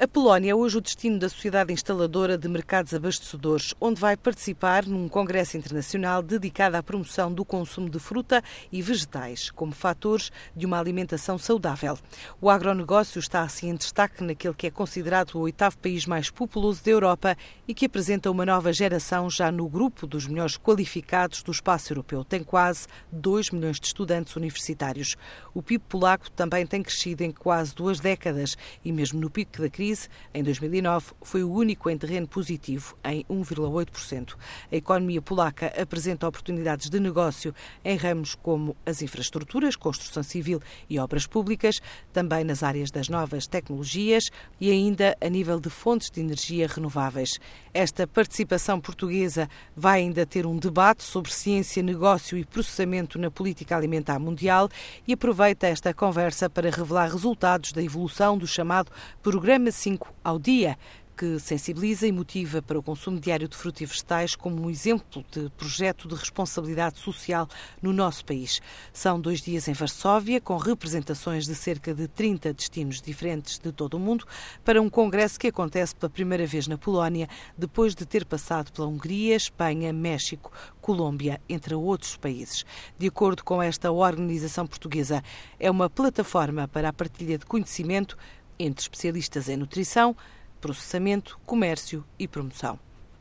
A Polónia é hoje o destino da Sociedade Instaladora de Mercados Abastecedores, onde vai participar num congresso internacional dedicado à promoção do consumo de fruta e vegetais como fatores de uma alimentação saudável. O agronegócio está assim em destaque naquele que é considerado o oitavo país mais populoso da Europa e que apresenta uma nova geração já no grupo dos melhores qualificados do espaço europeu. Tem quase 2 milhões de estudantes universitários. O PIB polaco também tem crescido em quase duas décadas e mesmo no pico da crise crise, em 2009, foi o único em terreno positivo, em 1,8%. A economia polaca apresenta oportunidades de negócio em ramos como as infraestruturas, construção civil e obras públicas, também nas áreas das novas tecnologias e ainda a nível de fontes de energia renováveis. Esta participação portuguesa vai ainda ter um debate sobre ciência, negócio e processamento na política alimentar mundial e aproveita esta conversa para revelar resultados da evolução do chamado Programa 5 ao dia, que sensibiliza e motiva para o consumo diário de frutas e vegetais como um exemplo de projeto de responsabilidade social no nosso país. São dois dias em Varsóvia, com representações de cerca de 30 destinos diferentes de todo o mundo, para um congresso que acontece pela primeira vez na Polónia, depois de ter passado pela Hungria, Espanha, México, Colômbia, entre outros países. De acordo com esta organização portuguesa, é uma plataforma para a partilha de conhecimento entre especialistas em nutrição, processamento, comércio e promoção.